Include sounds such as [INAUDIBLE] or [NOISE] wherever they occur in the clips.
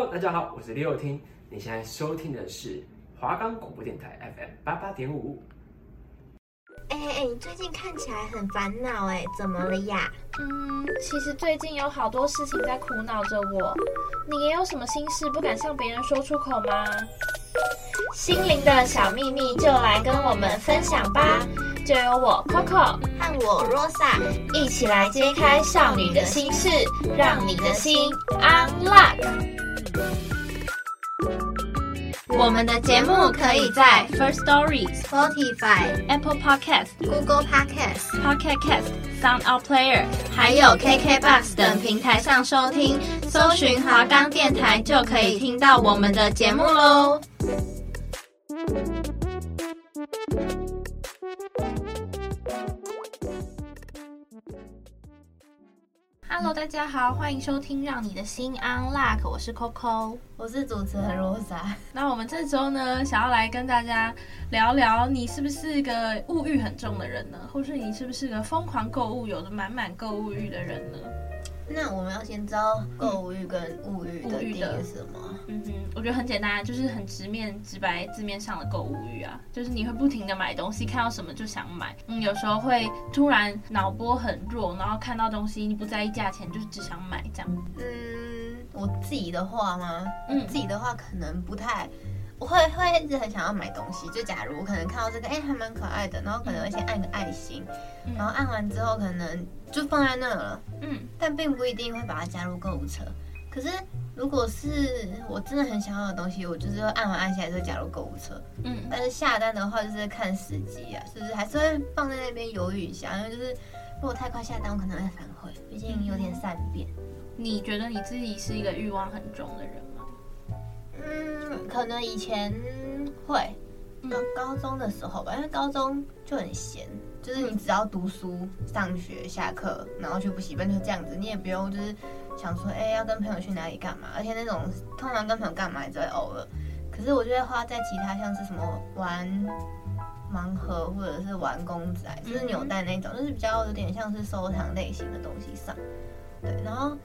Hello，大家好，我是李友听。你现在收听的是华冈广播电台 FM 八八点五。哎哎哎，你最近看起来很烦恼哎，怎么了呀？嗯，其实最近有好多事情在苦恼着我。你也有什么心事不敢向别人说出口吗？心灵的小秘密就来跟我们分享吧。就由我 Coco 和我 Rosa 一起来揭开少女的心事，让你的心 unlock。我们的节目可以在 First Story、Spotify、Apple Podcast、Google Podcast、Pocket Cast、Sound Out Player，还有 KKBox 等平台上收听，搜寻华冈电台就可以听到我们的节目喽。Hello，大家好，欢迎收听《让你的心 unlock》，我是 Coco，我是主持人 Rosa。那我们这周呢，想要来跟大家聊聊，你是不是个物欲很重的人呢？或是你是不是个疯狂购物、有着满满购物欲的人呢？那我们要先知道购物欲跟物欲的定义是什么？嗯哼，我觉得很简单，就是很直面、直白字面上的购物欲啊，就是你会不停的买东西，看到什么就想买。嗯，有时候会突然脑波很弱，然后看到东西你不在意价钱，就是只想买这样。嗯，我自己的话吗？嗯，自己的话可能不太。我会会一直很想要买东西，就假如我可能看到这个，哎、欸，还蛮可爱的，然后可能会先按个爱心，嗯、然后按完之后可能就放在那了，嗯，但并不一定会把它加入购物车。可是如果是我真的很想要的东西，我就是会按完爱心还是加入购物车，嗯，但是下单的话就是看时机啊，是不是还是会放在那边犹豫一下，因为就是如果太快下单，我可能会反悔，毕竟有点善变。你觉得你自己是一个欲望很重的人？嗯，可能以前会，高高中的时候吧，因为高中就很闲，就是你只要读书、上学、下课，然后去补习班，就这样子，你也不用就是想说，哎，要跟朋友去哪里干嘛，而且那种通常跟朋友干嘛也只会偶尔，可是我就会花在其他像是什么玩盲盒或者是玩公仔，就是扭蛋那种，就是比较有点像是收藏类型的东西上，对，然后。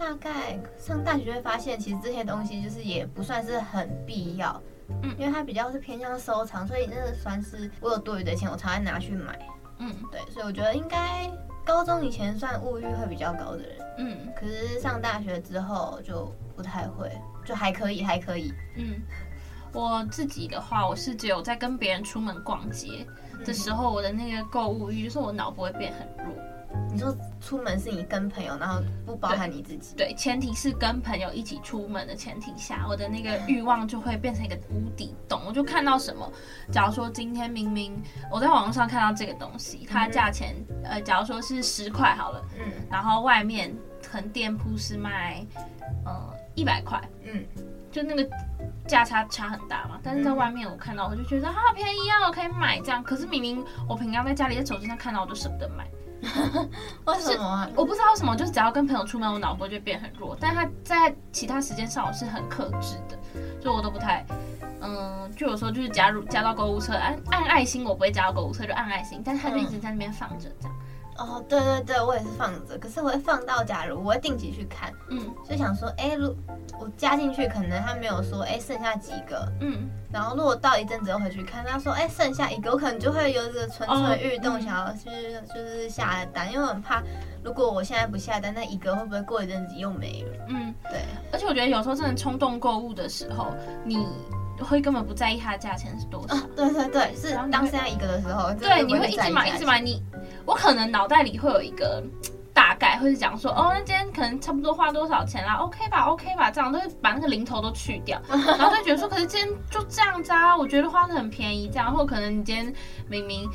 大概上大学就会发现，其实这些东西就是也不算是很必要，嗯，因为它比较是偏向收藏，所以那个算是我有多余的钱，我才会拿去买，嗯，对，所以我觉得应该高中以前算物欲会比较高的人，嗯，可是上大学之后就不太会，就还可以，还可以，嗯，我自己的话，我是只有在跟别人出门逛街的时候，我的那个购物欲就是我脑波会变很弱。你说出门是你跟朋友，然后不包含你自己？对，对，前提是跟朋友一起出门的前提下，我的那个欲望就会变成一个无底洞。我就看到什么，假如说今天明明我在网上看到这个东西，它价钱呃，假如说是十块好了，嗯，然后外面可能店铺是卖呃一百块，嗯，就那个价差差很大嘛。但是在外面我看到，我就觉得好便宜啊，我可以买这样。可是明明我平常在家里在手机上看到，我就舍不得买。[LAUGHS] 为什么啊？我不知道为什么，就是只要跟朋友出门，我脑波就变很弱。但他在其他时间上，我是很克制的，所以我都不太，嗯，就有时候就是加入加到购物车，按按爱心，我不会加到购物车，就按爱心，但是他就一直在那边放着这样。哦，对对对，我也是放着，可是我会放到，假如我会定期去看，嗯，就想说，哎，如我加进去，可能他没有说，哎，剩下几个，嗯，然后如果到一阵子又回去看，他说，哎，剩下一个，我可能就会有这个蠢蠢欲动，哦、想要去就是下单，因为我很怕，如果我现在不下单，那一个会不会过一阵子又没了？嗯，对，而且我觉得有时候真的冲动购物的时候，你会根本不在意它的价钱是多少，哦，对对对，是当剩下一个的时候，对，你会一直买一直买你。我可能脑袋里会有一个大概，会是讲说，哦，那今天可能差不多花多少钱啦？OK 吧，OK 吧，这样都会把那个零头都去掉，[LAUGHS] 然后就觉得说，可是今天就这样子啊，我觉得花的很便宜，这样，或可能你今天明明，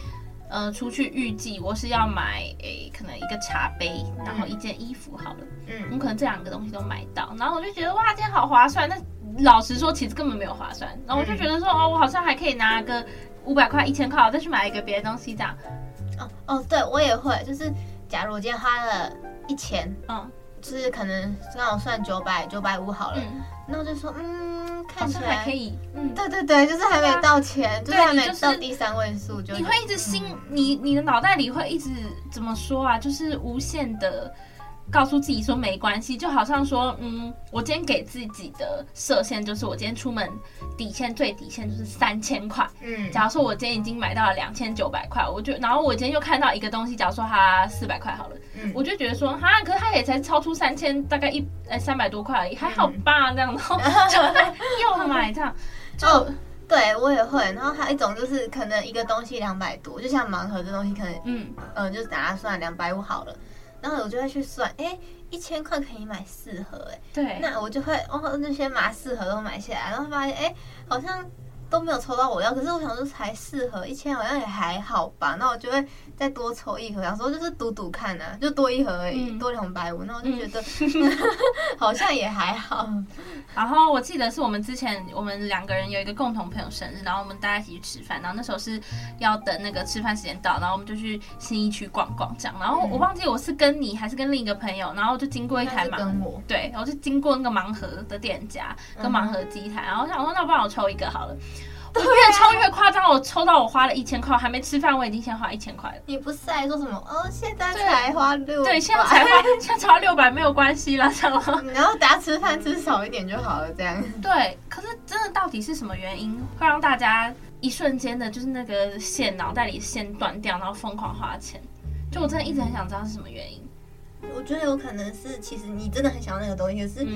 呃，出去预计我是要买，诶、欸，可能一个茶杯，然后一件衣服好了，嗯，我可能这两个东西都买到，然后我就觉得哇，今天好划算。那老实说，其实根本没有划算，然后我就觉得说，哦，我好像还可以拿个五百块、一千块，我再去买一个别的东西这样。哦哦，对我也会，就是假如我今天花了一千，嗯，就是可能让我算九百九百五好了，那我就说，嗯，看起来还可以，嗯，对对对，就是还没到钱，就是还没到第三位数，就你会一直心，你你的脑袋里会一直怎么说啊？就是无限的告诉自己说没关系，就好像说，嗯，我今天给自己的设限就是我今天出门底线最底线就是三千块。嗯，假如说我今天已经买到了两千九百块，我就然后我今天又看到一个东西，假如说它四百块好了，嗯，我就觉得说哈，可是它也才超出三千，大概一呃三百多块而已，还好吧，这样，然后 [LAUGHS] 就又买这样，就。哦对，我也会。然后还有一种就是，可能一个东西两百多，就像盲盒这东西，可能嗯嗯、呃，就是打算两百五好了。然后我就会去算，哎，一千块可以买四盒，哎，对，那我就会哦，那些把四盒都买下来，然后发现，哎，好像。都没有抽到我要，可是我想说才四盒一千，好像也还好吧。那我就会再多抽一盒，想说就是赌赌看啊，就多一盒而已，嗯、多两百五。那我就觉得、嗯、[LAUGHS] 好像也还好。然后我记得是我们之前我们两个人有一个共同朋友生日，然后我们大家一起去吃饭，然后那时候是要等那个吃饭时间到，然后我们就去新一区逛逛这样。然后我忘记我是跟你还是跟另一个朋友，然后就经过一台盲盒，对，然后就经过那个盲盒的店家跟盲盒机台，然后我想说那不然我抽一个好了。我越抽越夸张，我抽到我花了一千块，还没吃饭，我已经先花一千块了。你不是还说什么？哦，现在才花六百，对，现在才花，现在花六百没有关系啦，这样。[LAUGHS] 然后等下吃饭吃少一点就好了，这样。对，可是真的到底是什么原因会让大家一瞬间的，就是那个线脑袋里线断掉，然后疯狂花钱？就我真的一直很想知道是什么原因。我觉得有可能是，其实你真的很想要那个东西，可是。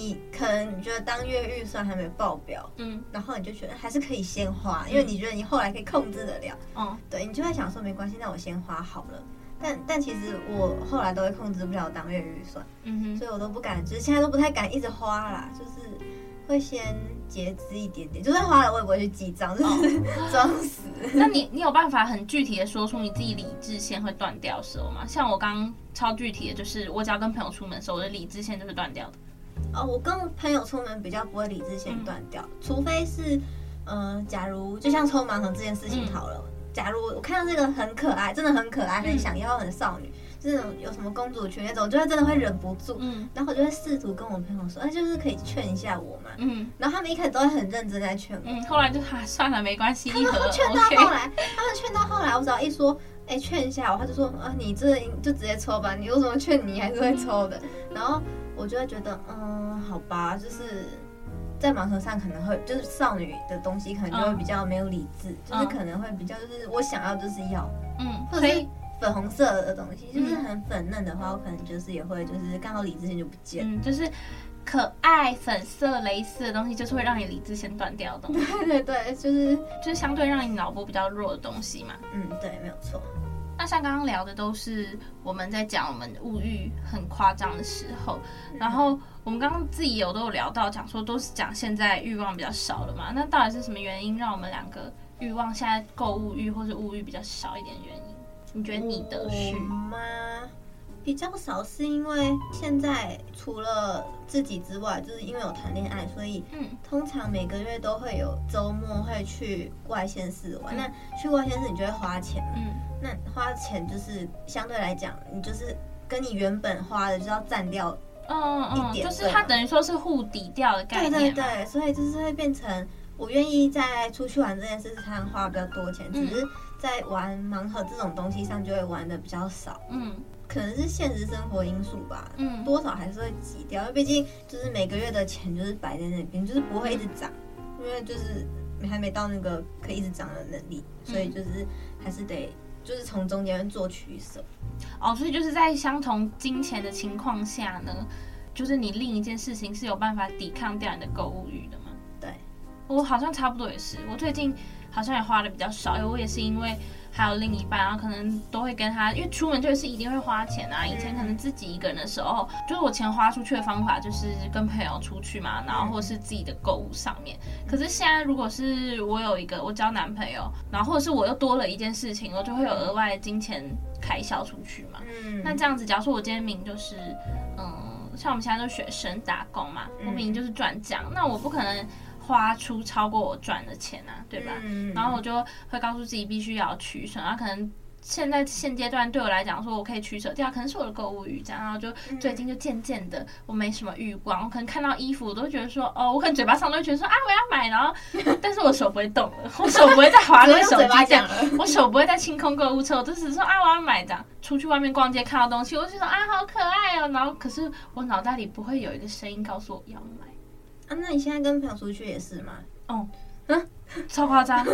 嗯你可能你觉得当月预算还没爆表，嗯，然后你就觉得还是可以先花，因为你觉得你后来可以控制得了，嗯，对，你就会想说没关系，那我先花好了。但但其实我后来都会控制不了当月预算，嗯哼，所以我都不敢，就是现在都不太敢一直花啦，就是会先节制一点点，就算花了我也不会去记账，就是 [LAUGHS] 装死。那你你有办法很具体的说出你自己理智线会断掉的时候吗？像我刚刚超具体的就是，我只要跟朋友出门的时候，我的理智线就是断掉的。哦，我跟朋友出门比较不会理智线断掉，嗯、除非是，嗯、呃，假如就像抽盲盒这件事情好了，嗯、假如我看到这个很可爱，真的很可爱，很想要，很少女，嗯、这种有什么公主裙那种，就会真的会忍不住，嗯，然后我就会试图跟我朋友说，哎，就是可以劝一下我嘛，嗯，然后他们一开始都会很认真在劝我，嗯，后来就啊算了，没关系，他们劝到后来，他们劝到后来，我只要一说，哎，劝一下我，他就说，啊，你这就直接抽吧，你有什么劝你还是会抽的，然后。我就会觉得，嗯，好吧，就是在盲盒上可能会，就是少女的东西可能就会比较没有理智，嗯、就是可能会比较，就是我想要就是要，嗯，或者是粉红色的东西，嗯、就是很粉嫩的话，我可能就是也会，就是刚好理智性就不见，嗯，就是可爱粉色蕾丝的东西，就是会让你理智先断掉的 [LAUGHS] 东西，对对对，就是就是相对让你脑波比较弱的东西嘛，嗯，对，没有错。那像刚刚聊的都是我们在讲我们物欲很夸张的时候，然后我们刚刚自己有都有聊到，讲说都是讲现在欲望比较少了嘛？那到底是什么原因让我们两个欲望现在购物欲或是物欲比较少一点原因？你觉得你的是吗？比较少是因为现在除了自己之外，就是因为有谈恋爱，所以嗯，通常每个月都会有周末会去外县市玩。嗯、那去外县市你就会花钱，嗯，那花钱就是相对来讲，你就是跟你原本花的就要占掉，嗯一点，就是它等于说是互抵掉的概念。对对对，所以就是会变成我愿意在出去玩这件事上花比较多钱，只是在玩盲盒这种东西上就会玩的比较少，嗯。可能是现实生活因素吧，嗯，多少还是会挤掉，因为毕竟就是每个月的钱就是摆在那边，就是不会一直涨，因为就是还没到那个可以一直涨的能力，所以就是还是得就是从中间做取舍。哦，所以就是在相同金钱的情况下呢，就是你另一件事情是有办法抵抗掉你的购物欲的吗？对，我好像差不多也是，我最近好像也花的比较少，因为我也是因为。还有另一半，然后可能都会跟他，因为出门就是一定会花钱啊。以前可能自己一个人的时候，就是我钱花出去的方法就是跟朋友出去嘛，然后或是自己的购物上面。可是现在如果是我有一个我交男朋友，然后或者是我又多了一件事情，我就会有额外的金钱开销出去嘛。嗯，那这样子，假如说我今天明就是，嗯，像我们现在都学生打工嘛，我明就是赚奖，那我不可能。花出超过我赚的钱啊，对吧？嗯、然后我就会告诉自己必须要取舍，然后可能现在现阶段对我来讲，说我可以取舍掉，可能是我的购物欲这样，然后就最近就渐渐的我没什么欲望，我可能看到衣服我都觉得说，哦，我可能嘴巴上都会觉得说啊我要买，然后 [LAUGHS] 但是我手不会动了，我手不会再划那个手机这样，我手不会再清空购物车，我就只是说啊我要买这样，出去外面逛街看到东西，我就说啊好可爱哦，然后可是我脑袋里不会有一个声音告诉我要买啊，那你现在跟朋友出去也是吗？哦，嗯，[LAUGHS] 超夸张。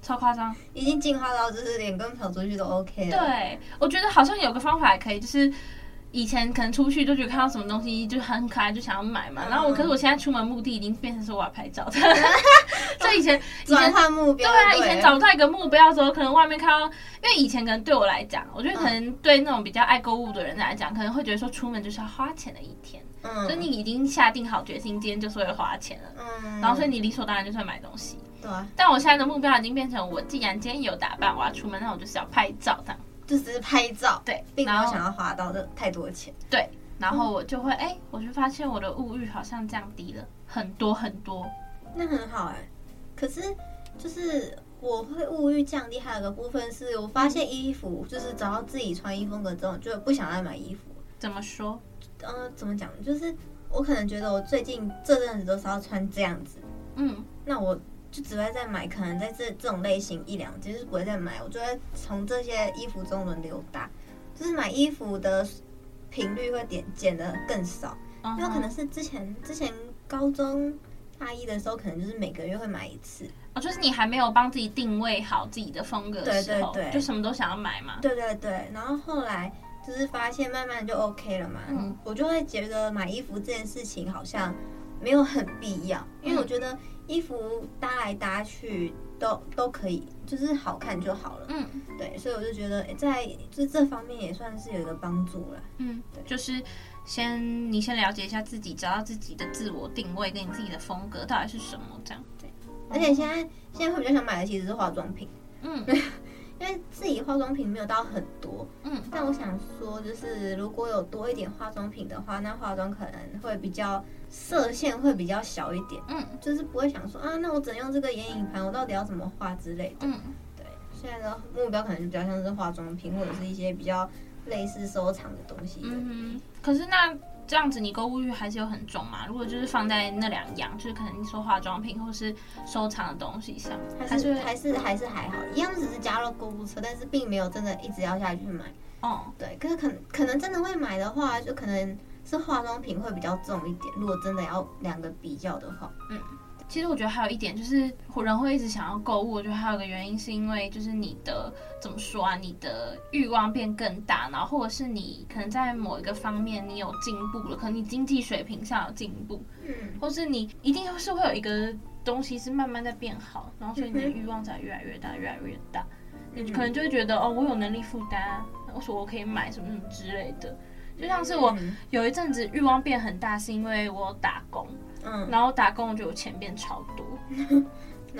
超夸张，已经进化到就是连跟朋友出去都 OK 了。对，我觉得好像有个方法还可以，就是以前可能出去就觉得看到什么东西就很可爱，就想要买嘛。嗯、然后我，可是我现在出门目的已经变成是我要拍照的。[LAUGHS] 所以以前转换目标，对啊，以前找不到一个目标的时候，可能外面看到，因为以前可能对我来讲，我觉得可能对那种比较爱购物的人来讲，可能会觉得说出门就是要花钱的一天。嗯，所以你已经下定好决心，今天就是会花钱了。嗯，然后所以你理所当然就是要买东西。对啊，但我现在的目标已经变成，我既然今天有打扮，我要出门，那我就是要拍照，这样就只是拍照，对，并没有想要花到的太多钱。对，然后我就会，哎、欸，我就发现我的物欲好像降低了很多很多。那很好哎、欸，可是就是我会物欲降低，还有个部分是我发现衣服，就是找到自己穿衣风格之后，就不想再买衣服。怎么说？嗯、呃，怎么讲？就是我可能觉得我最近这阵子都是要穿这样子，嗯，那我。就只会再买，可能在这这种类型一两件，就是不会再买。我就会从这些衣服中轮流搭，就是买衣服的频率会点减的更少。因为可能是之前之前高中大一的时候，可能就是每个月会买一次。哦，就是你还没有帮自己定位好自己的风格的时候，对对对，就什么都想要买嘛。对对对，然后后来就是发现慢慢就 OK 了嘛。嗯，我就会觉得买衣服这件事情好像没有很必要，因为我觉得。衣服搭来搭去都都可以，就是好看就好了。嗯，对，所以我就觉得，在就这方面也算是有一个帮助了。嗯，对，就是先你先了解一下自己，找到自己的自我定位跟你自己的风格到底是什么，这样。对，而且现在现在会比较想买的其实是化妆品。嗯。[LAUGHS] 因为自己化妆品没有到很多，嗯，但我想说，就是如果有多一点化妆品的话，那化妆可能会比较色线会比较小一点，嗯，就是不会想说啊，那我只能用这个眼影盘，我到底要怎么画之类的，嗯，对，现在的目标可能就比较像是化妆品或者是一些比较类似收藏的东西的，嗯，可是那。这样子，你购物欲还是有很重嘛？如果就是放在那两样，就是可能你说化妆品或是收藏的东西上，还是还是还是还好，一样只是加入购物车，但是并没有真的一直要下去买。哦，对，可是可能可能真的会买的话，就可能是化妆品会比较重一点。如果真的要两个比较的话，嗯。其实我觉得还有一点就是，人会一直想要购物。我觉得还有一个原因是因为，就是你的怎么说啊，你的欲望变更大，然后或者是你可能在某一个方面你有进步了，可能你经济水平上有进步，嗯，或是你一定是会有一个东西是慢慢在变好，然后所以你的欲望才越来越大，越来越大，你可能就会觉得哦，我有能力负担，我说我可以买什么什么之类的。就像是我有一阵子欲望变很大，是因为我打工。嗯，然后打工我就有钱变超多，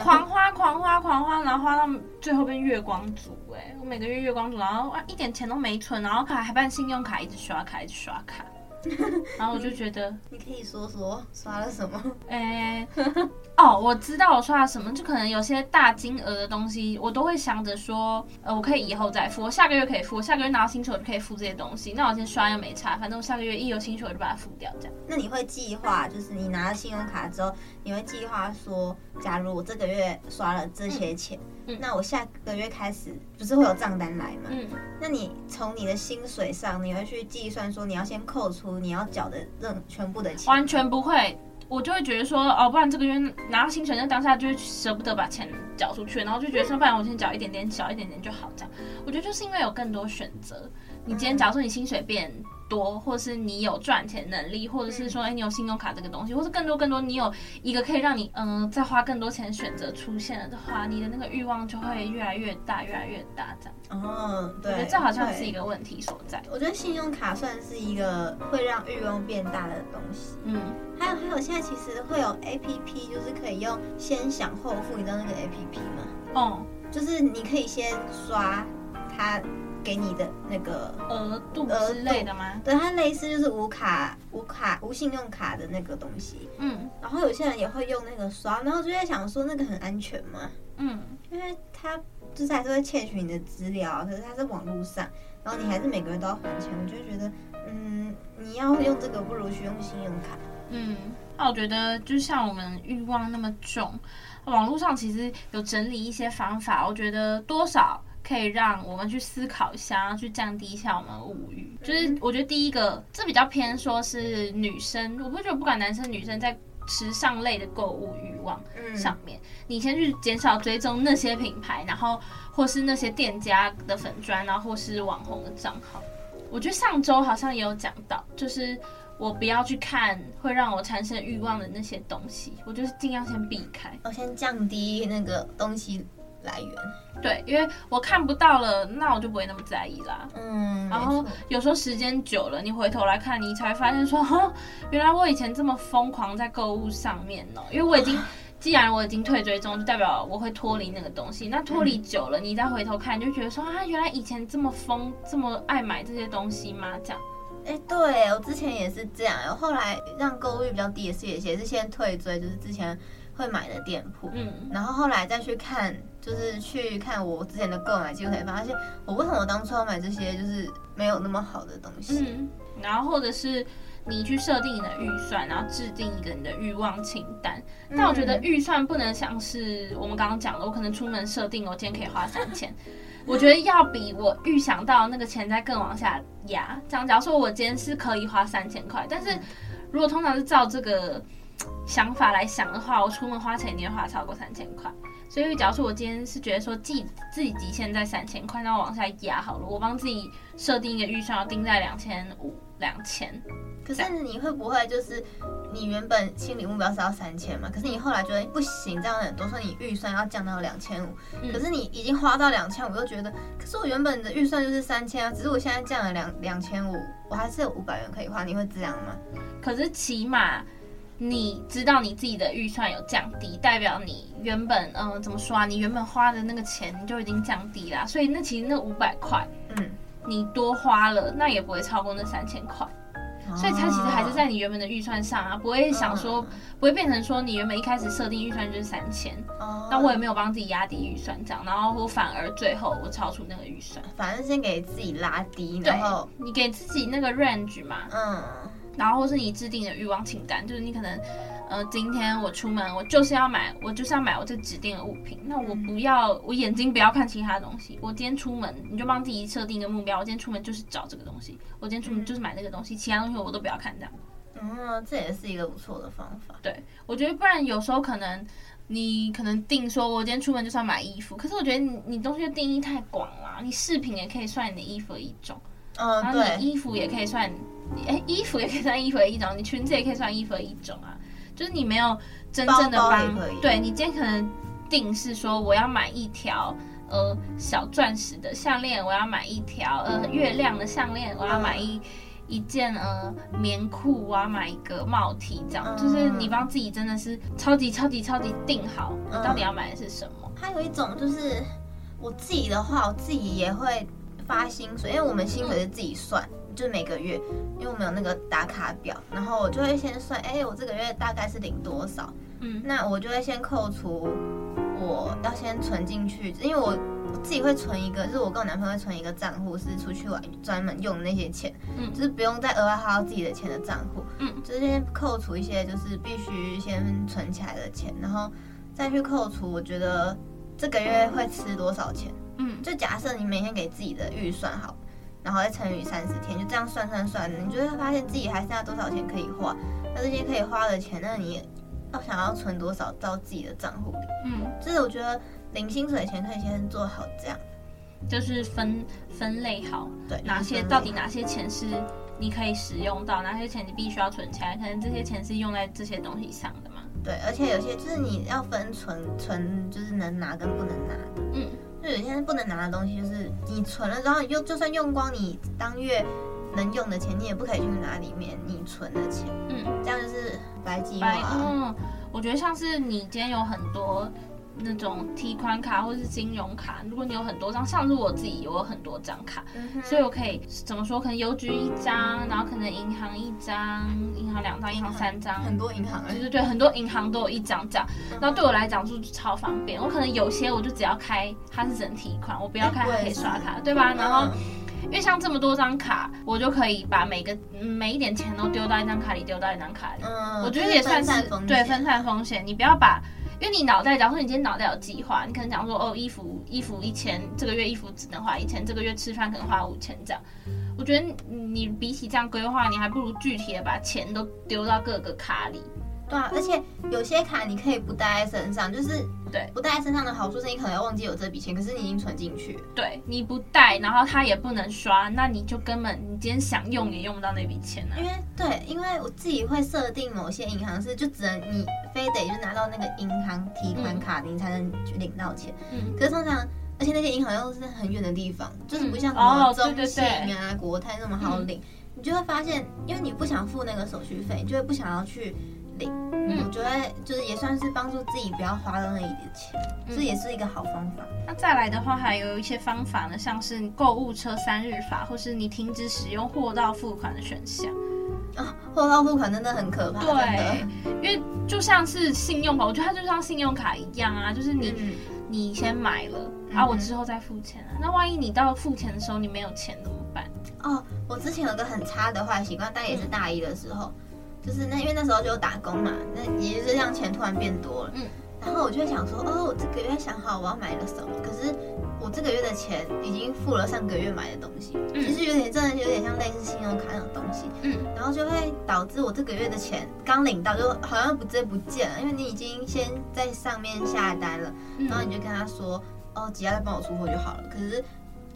狂花狂花狂花，然后花到最后变月光族哎、欸，我每个月月光族，然后啊一点钱都没存，然后卡还办信用卡，一直刷卡一直刷卡。[LAUGHS] 然后我就觉得，[LAUGHS] 你可以说说刷了什么？哎，哦，我知道我刷了什么，就可能有些大金额的东西，我都会想着说，呃，我可以以后再付，我下个月可以付，我下个月拿到薪水我就可以付这些东西。那我先刷又没差，反正我下个月一有薪水我就把它付掉，这样。那你会计划，就是你拿了信用卡之后，你会计划说，假如我这个月刷了这些钱。嗯嗯、那我下个月开始不是会有账单来吗？嗯，那你从你的薪水上，你会去计算说你要先扣除你要缴的任全部的钱？完全不会，我就会觉得说哦，不然这个月拿到薪水，那当下就会舍不得把钱缴出去，然后就觉得说，不然我先缴一点点，缴一点点就好，这样。我觉得就是因为有更多选择，你今天假如说你薪水变。多，或是你有赚钱能力，或者是说，哎，你有信用卡这个东西，或是更多更多，你有一个可以让你嗯、呃、再花更多钱选择出现了的话，你的那个欲望就会越来越大，越来越大，这样。哦，对，我觉得这好像是一个问题所在。我觉得信用卡算是一个会让欲望变大的东西。嗯，还有还有，现在其实会有 APP，就是可以用先享后付，你知道那个 APP 吗？哦，就是你可以先刷它。给你的那个额度之类的吗？对，它类似就是无卡、无卡、无信用卡的那个东西。嗯，然后有些人也会用那个刷，然后就在想说那个很安全吗？嗯，因为它就是还是会窃取你的资料，可是它是网络上，然后你还是每个月都要还钱，我就觉得，嗯，你要用这个不如去用信用卡。嗯，那我觉得就像我们欲望那么重，网络上其实有整理一些方法，我觉得多少。可以让我们去思考一下，去降低一下我们的物欲。就是我觉得第一个，这比较偏说是女生，我不觉得不管男生女生在时尚类的购物欲望上面，你先去减少追踪那些品牌，然后或是那些店家的粉砖，然后或是网红的账号。我觉得上周好像也有讲到，就是我不要去看会让我产生欲望的那些东西，我就是尽量先避开，我先降低那个东西来源，对，因为我看不到了，那我就不会那么在意啦。嗯，然后有时候时间久了，你回头来看，你才发现说，哈，原来我以前这么疯狂在购物上面呢。因为我已经，[LAUGHS] 既然我已经退追踪，就代表我会脱离那个东西。那脱离久了，你再回头看，就觉得说，啊，原来以前这么疯，这么爱买这些东西吗？这样。哎，对，我之前也是这样，后来让购物欲比较低的是，也也是先退追，就是之前。会买的店铺，嗯，然后后来再去看，就是去看我之前的购买记录，才发现我为什么当初要买这些就是没有那么好的东西。嗯，然后或者是你去设定你的预算，然后制定一个你的欲望清单。但我觉得预算不能像是我们刚刚讲的，我可能出门设定我今天可以花三千，我觉得要比我预想到那个钱再更往下压。这样，假如说我今天是可以花三千块，但是如果通常是照这个。想法来想的话，我出门花钱一定会花超过三千块。所以，假如说我今天是觉得说自己自己极限在三千块，那我往下压好了，我帮自己设定一个预算，要定在两千五、两千。可是你会不会就是你原本心理目标是要三千嘛？可是你后来觉得不行，这样很多，说你预算要降到两千五。可是你已经花到两千五，又觉得，可是我原本的预算就是三千啊，只是我现在降了两两千五，我还是有五百元可以花，你会这样吗？可是起码。你知道你自己的预算有降低，代表你原本嗯、呃、怎么说啊？你原本花的那个钱你就已经降低啦，所以那其实那五百块，嗯，你多花了那也不会超过那三千块，所以它其实还是在你原本的预算上啊，不会想说不会变成说你原本一开始设定预算就是三千，那我也没有帮自己压低预算这样，然后我反而最后我超出那个预算，反正先给自己拉低，然后你给自己那个 range 嘛，嗯。然后或是你制定的欲望清单，就是你可能，呃，今天我出门，我就是要买，我就是要买我这指定的物品。那我不要，我眼睛不要看其他东西。我今天出门，你就帮自己设定一个目标。我今天出门就是找这个东西，我今天出门就是买那个东西，其他东西我都不要看这样。嗯，这也是一个不错的方法。对，我觉得不然有时候可能你可能定说，我今天出门就是要买衣服，可是我觉得你你东西的定义太广了。你饰品也可以算你的衣服的一种，嗯，然后你衣服也可以算。哎，衣服也可以算衣服的一种，你裙子也可以算衣服的一种啊。就是你没有真正的帮，对，你今天可能定是说我要买一条呃小钻石的项链，我要买一条呃月亮的项链，我要买一一件呃棉裤，我要买一个帽 T，这样就是你帮自己真的是超级超级超级定好，你到底要买的是什么。还有一种就是我自己的话，我自己也会发薪水，因为我们薪水是自己算。就每个月，因为我们有那个打卡表，然后我就会先算，哎，我这个月大概是领多少？嗯，那我就会先扣除，我要先存进去，因为我自己会存一个，就是我跟我男朋友会存一个账户，是出去玩专门用的那些钱，嗯，就是不用再额外花到自己的钱的账户，嗯，就是先扣除一些就是必须先存起来的钱，然后再去扣除，我觉得这个月会吃多少钱？嗯，就假设你每天给自己的预算好。然后再乘以三十天，就这样算算算，你就会发现自己还剩下多少钱可以花。那这些可以花的钱，那你要想要存多少到自己的账户里？嗯，就是我觉得零薪水前可以先做好这样，就是分分类好，对，哪些到底哪些钱是你可以使用到，哪些钱你必须要存起来，可能这些钱是用在这些东西上的嘛？对，而且有些就是你要分存存，就是能拿跟不能拿的，嗯。就有些不能拿的东西，就是你存了之后，用就算用光你当月能用的钱，你也不可以去拿里面你存的钱。嗯，这样就是白计划。嗯，我觉得像是你今天有很多那种提款卡或是金融卡，如果你有很多张，像是我自己有很多张卡，嗯、所以我可以怎么说？可能邮局一张，然后可能银行一张，银行两张，银行三张，很多银行，对对对，很多银行都有一张这样。然后对我来讲就超方便，我可能有些我就只要开，它是整提款，我不要开，它可以刷卡，对吧？然后。因为像这么多张卡，我就可以把每个每一点钱都丢到一张卡里，丢到一张卡里。嗯，我觉得也算是对分散风险。你不要把，因为你脑袋，假如说你今天脑袋有计划，你可能讲说哦，衣服衣服一千，这个月衣服只能花一千，这个月吃饭可能花五千这样。我觉得你比起这样规划，你还不如具体的把钱都丢到各个卡里。对啊，而且有些卡你可以不带在身上，就是对不带在身上的好处是你可能要忘记有这笔钱，可是你已经存进去。对，你不带，然后它也不能刷，那你就根本你今天想用也用不到那笔钱了。因为对，因为我自己会设定某些银行是就只能你非得就拿到那个银行提款卡，你才能去领到钱。嗯。可是通常，而且那些银行又是很远的地方，就是不像什么中信啊、国泰那么好领，你就会发现，因为你不想付那个手续费，你就会不想要去。嗯，我觉得就是也算是帮助自己不要花到那一点钱，这、嗯、也是一个好方法。那再来的话，还有一些方法呢，像是购物车三日法，或是你停止使用货到付款的选项。啊，货到付款真的很可怕。对，因为就像是信用卡，我觉得它就像信用卡一样啊，就是你、嗯、你先买了，然后我之后再付钱啊。嗯、那万一你到付钱的时候你没有钱怎么办？哦，我之前有个很差的坏习惯，但也是大一的时候。嗯就是那，因为那时候就打工嘛，那也是让钱突然变多了。嗯，然后我就会想说，哦，我这个月想好我要买了什么，可是我这个月的钱已经付了上个月买的东西，嗯、其实有点真的有点像类似信用卡那种东西。嗯，然后就会导致我这个月的钱刚领到就好像不直接不见了，因为你已经先在上面下单了，然后你就跟他说，哦，几号再帮我出货就好了。可是。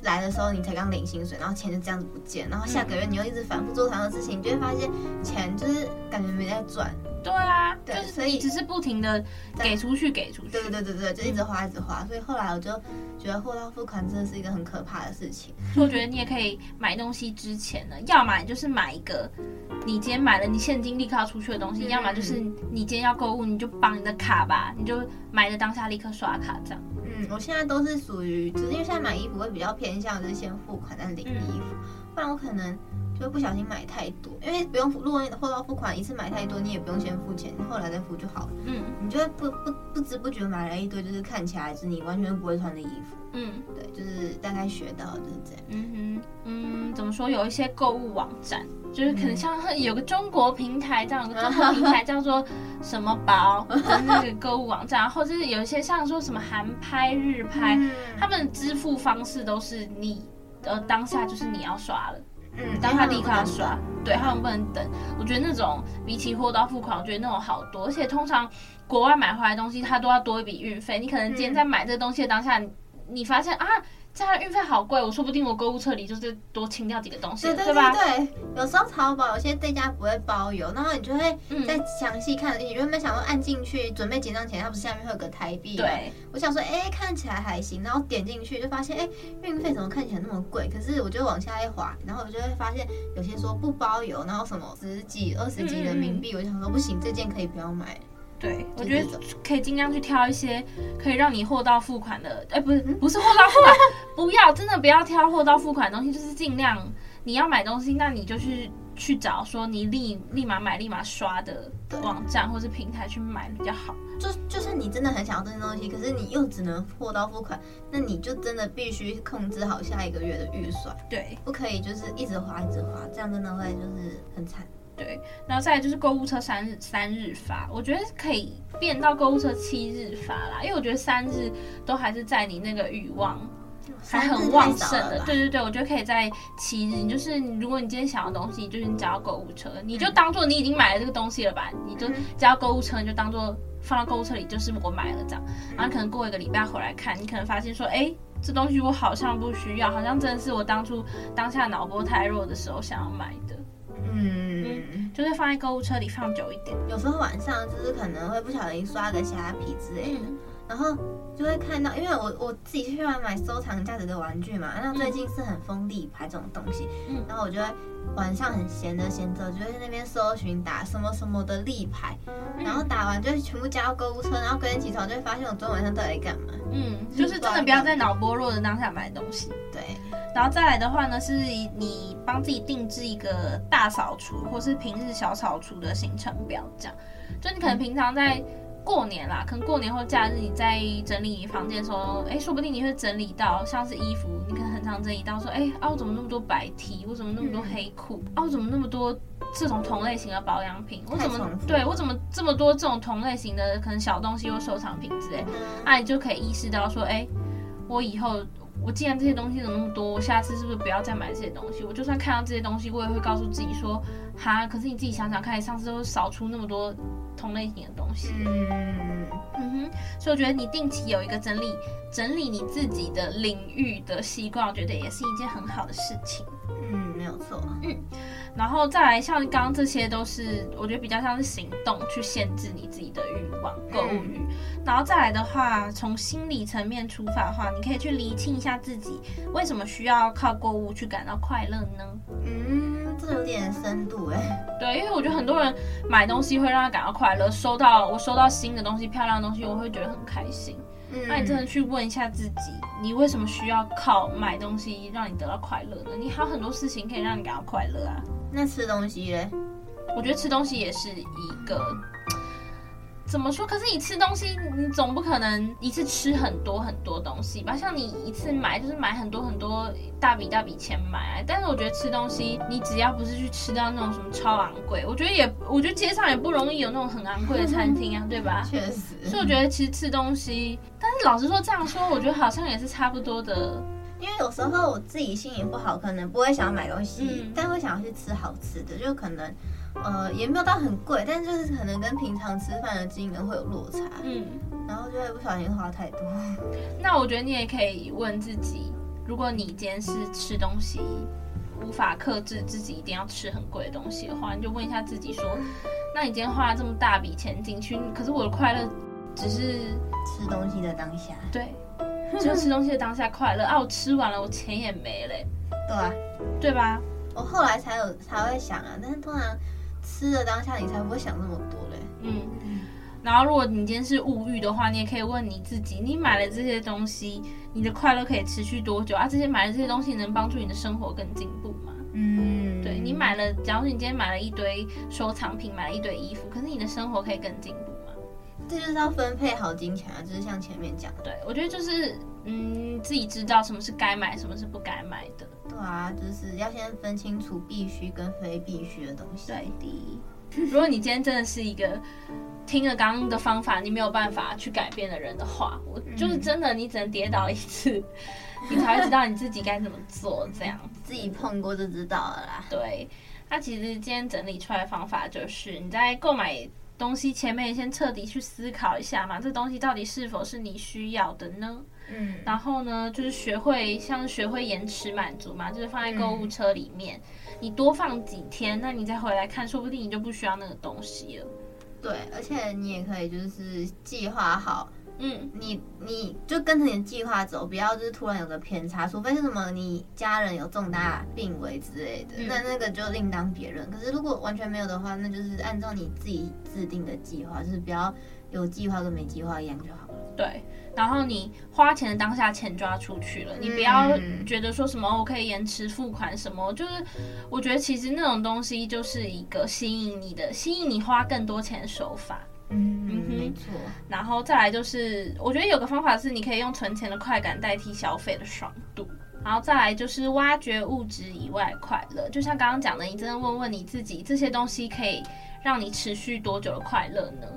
来的时候你才刚领薪水，然后钱就这样子不见，然后下个月你又一直反复做同样的事情，你就会发现钱就是感觉没在赚。对啊，对，所以只是不停的给出去，给出去。对对对对对，就一直花一直花，所以后来我就觉得货到付款真的是一个很可怕的事情。所以我觉得你也可以买东西之前呢，要么就是买一个你今天买了你现金立刻要出去的东西，要么就是你今天要购物，你就绑你的卡吧，你就买的当下立刻刷卡这样。嗯，我现在都是属于，就是因为现在买衣服会比较偏向就是先付款再领衣服，不然我可能就不小心买太多，因为不用付，如果货到付款一次买太多，你也不用先付钱，后来再付就好了。嗯，你就会不不不知不觉买了一堆，就是看起来是你完全不会穿的衣服。嗯，对，就是大概学到就是这样。嗯哼，嗯，怎么说？有一些购物网站，就是可能像有个中国平台这样，有个中国平台 [LAUGHS] 叫做什么宝的那个购物网站，或者是有一些像说什么韩拍、日拍，嗯、他们支付方式都是你呃当下就是你要刷了，嗯，当他立刻要刷，对，他们不能等。我觉得那种比起货到付款，我觉得那种好多，而且通常国外买回来的东西，它都要多一笔运费。你可能今天在买这个东西的当下。你发现啊，这样运费好贵，我说不定我购物车里就是多清掉几个东西，对对对对，对吧？有时候淘宝有些店家不会包邮，然后你就会再详细看，嗯、你原本想说按进去准备结账前，它不是下面会有个台币？对，我想说，哎、欸，看起来还行，然后点进去就发现，哎、欸，运费怎么看起来那么贵？可是我就往下一滑，然后我就会发现有些说不包邮，然后什么十几、二十几人民币，嗯、我就想说不行，这件可以不要买。对，我觉得可以尽量去挑一些可以让你货到付款的，哎，不是不是货到付款，不要真的不要挑货到付款的东西，就是尽量你要买东西，那你就去去找说你立立马买立马刷的网站或是平台去买比较好。就就算你真的很想要这些东西，可是你又只能货到付款，那你就真的必须控制好下一个月的预算，对，不可以就是一直花一直花，这样真的会就是很惨。对，然后再来就是购物车三日三日发，我觉得可以变到购物车七日发啦，因为我觉得三日都还是在你那个欲望还很旺盛的。对对对，我觉得可以在七日，你就是如果你今天想要东西，就是你只要购物车，你就当做你已经买了这个东西了吧，你就只要购物车，你就当做放到购物车里，就是我买了这样。然后可能过一个礼拜回来看，你可能发现说，哎，这东西我好像不需要，好像真的是我当初当下脑波太弱的时候想要买的。嗯，嗯，就是放在购物车里放久一点。有时候晚上就是可能会不小心刷个虾皮之类的，嗯、然后就会看到，因为我我自己喜欢买收藏价值的玩具嘛，那最近是很疯利牌这种东西，嗯，然后我就会晚上很闲着闲着，就会在那边搜寻打什么什么的立牌，然后打完就全部加到购物车，然后隔天起床就会发现我昨天晚上到底在干嘛？嗯，就是真的不要在脑波弱的当下买东西。对，然后再来的话呢，是你帮自己定制一个大扫除或是平日小扫除的行程表，这样，就你可能平常在过年啦，可能过年或假日你在整理房间的时候，哎，说不定你会整理到像是衣服，你可能很常整理到说，哎，啊，我怎么那么多白 T，我怎么那么多黑裤，啊，我怎么那么多这种同类型的保养品，我怎么对我怎么这么多这种同类型的可能小东西或收藏品之类，那你就可以意识到说，哎，我以后。我既然这些东西怎么那么多，我下次是不是不要再买这些东西？我就算看到这些东西，我也会告诉自己说，哈，可是你自己想想看，你上次都少出那么多同类型的东西。嗯嗯哼，所以我觉得你定期有一个整理整理你自己的领域的习惯，我觉得也是一件很好的事情。嗯，错。嗯。然后再来，像刚刚这些都是我觉得比较像是行动去限制你自己的欲望、购物欲。然后再来的话，从心理层面出发的话，你可以去厘清一下自己为什么需要靠购物去感到快乐呢？嗯，这有点深度哎。对，因为我觉得很多人买东西会让他感到快乐，收到我收到新的东西、漂亮的东西，我会觉得很开心。嗯，那你真的去问一下自己，你为什么需要靠买东西让你得到快乐呢？你还有很多事情可以让你感到快乐啊。那吃东西嘞？我觉得吃东西也是一个怎么说？可是你吃东西，你总不可能一次吃很多很多东西吧？像你一次买就是买很多很多大笔大笔钱买。但是我觉得吃东西，你只要不是去吃到那种什么超昂贵，我觉得也，我觉得街上也不容易有那种很昂贵的餐厅啊，[LAUGHS] 对吧？确实。所以我觉得其实吃东西，但是老实说这样说，我觉得好像也是差不多的。因为有时候我自己心情不好，可能不会想要买东西，嗯、但会想要去吃好吃的，就可能，呃，也没有到很贵，但就是可能跟平常吃饭的金额会有落差，嗯，然后就会不小心花太多。[LAUGHS] 那我觉得你也可以问自己，如果你今天是吃东西无法克制自己一定要吃很贵的东西的话，你就问一下自己说，[LAUGHS] 那你今天花了这么大笔钱进去，可是我的快乐只是吃东西的当下，对。[LAUGHS] 只有吃东西的当下快乐啊！我吃完了，我钱也没了，对啊，对吧？我后来才有才会想啊，但是通常吃的当下你才不会想那么多嘞。嗯，然后如果你今天是物欲的话，你也可以问你自己：你买了这些东西，你的快乐可以持续多久啊？这些买了这些东西能帮助你的生活更进步吗？嗯，对，你买了，假如你今天买了一堆收藏品，买了一堆衣服，可是你的生活可以更进步吗。这就是要分配好金钱啊，就是像前面讲的。对，我觉得就是，嗯，自己知道什么是该买，什么是不该买的。对啊，就是要先分清楚必须跟非必须的东西。对的。如果你今天真的是一个听了刚刚的方法，你没有办法去改变的人的话，我就是真的，你只能跌倒一次，嗯、你才会知道你自己该怎么做。这样自己碰过就知道了啦。对，那其实今天整理出来的方法就是你在购买。东西前面先彻底去思考一下嘛，这东西到底是否是你需要的呢？嗯，然后呢，就是学会像学会延迟满足嘛，就是放在购物车里面，嗯，你多放几天，那你再回来看，说不定你就不需要那个东西了。对，而且你也可以就是计划好。嗯，你你就跟着你的计划走，不要就是突然有个偏差，除非是什么你家人有重大病危之类的，嗯、那那个就另当别论。可是如果完全没有的话，那就是按照你自己制定的计划，就是不要有计划跟没计划一样就好了。对，然后你花钱的当下钱就要出去了，你不要觉得说什么我可以延迟付款什么，就是我觉得其实那种东西就是一个吸引你的，吸引你花更多钱的手法。嗯嗯，没错。然后再来就是，我觉得有个方法是，你可以用存钱的快感代替消费的爽度。然后再来就是挖掘物质以外快乐，就像刚刚讲的，你真的问问你自己，这些东西可以让你持续多久的快乐呢？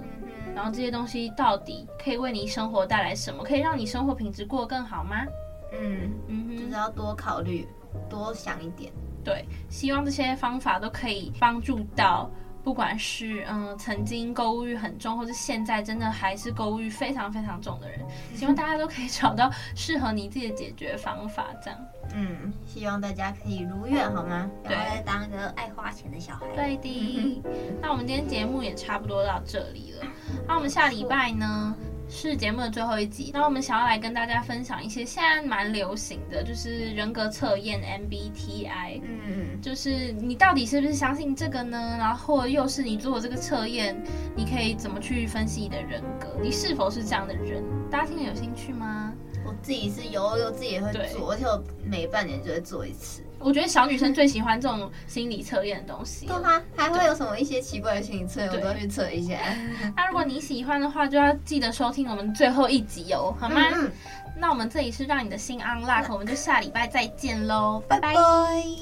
然后这些东西到底可以为你生活带来什么？可以让你生活品质过得更好吗？嗯嗯，就是要多考虑，多想一点。对，希望这些方法都可以帮助到。不管是嗯曾经购物欲很重，或是现在真的还是购物欲非常非常重的人，希望大家都可以找到适合你自己的解决方法。这样，嗯，希望大家可以如愿，好吗？对，当一个爱花钱的小孩。对的。[LAUGHS] 那我们今天节目也差不多到这里了。那我们下礼拜呢，是节目的最后一集，那我们想要来跟大家分享一些现在蛮流行的，就是人格测验 MBTI。嗯，就是你到底是不是相信这个呢？然后或又是你做这个测验，你可以怎么去分析你的人格？你是否是这样的人？大家听了有兴趣吗？我自己是有，我自己也会做，而且我每半年就会做一次。我觉得小女生最喜欢这种心理测验的东西。对吗？还会有什么一些奇怪的心理测验，我都要去测一下。[LAUGHS] 那如果你喜欢的话，就要记得收听我们最后一集哦，好吗？嗯嗯，那我们这里是让你的心 unlock，我们就下礼拜再见喽，拜拜。拜拜。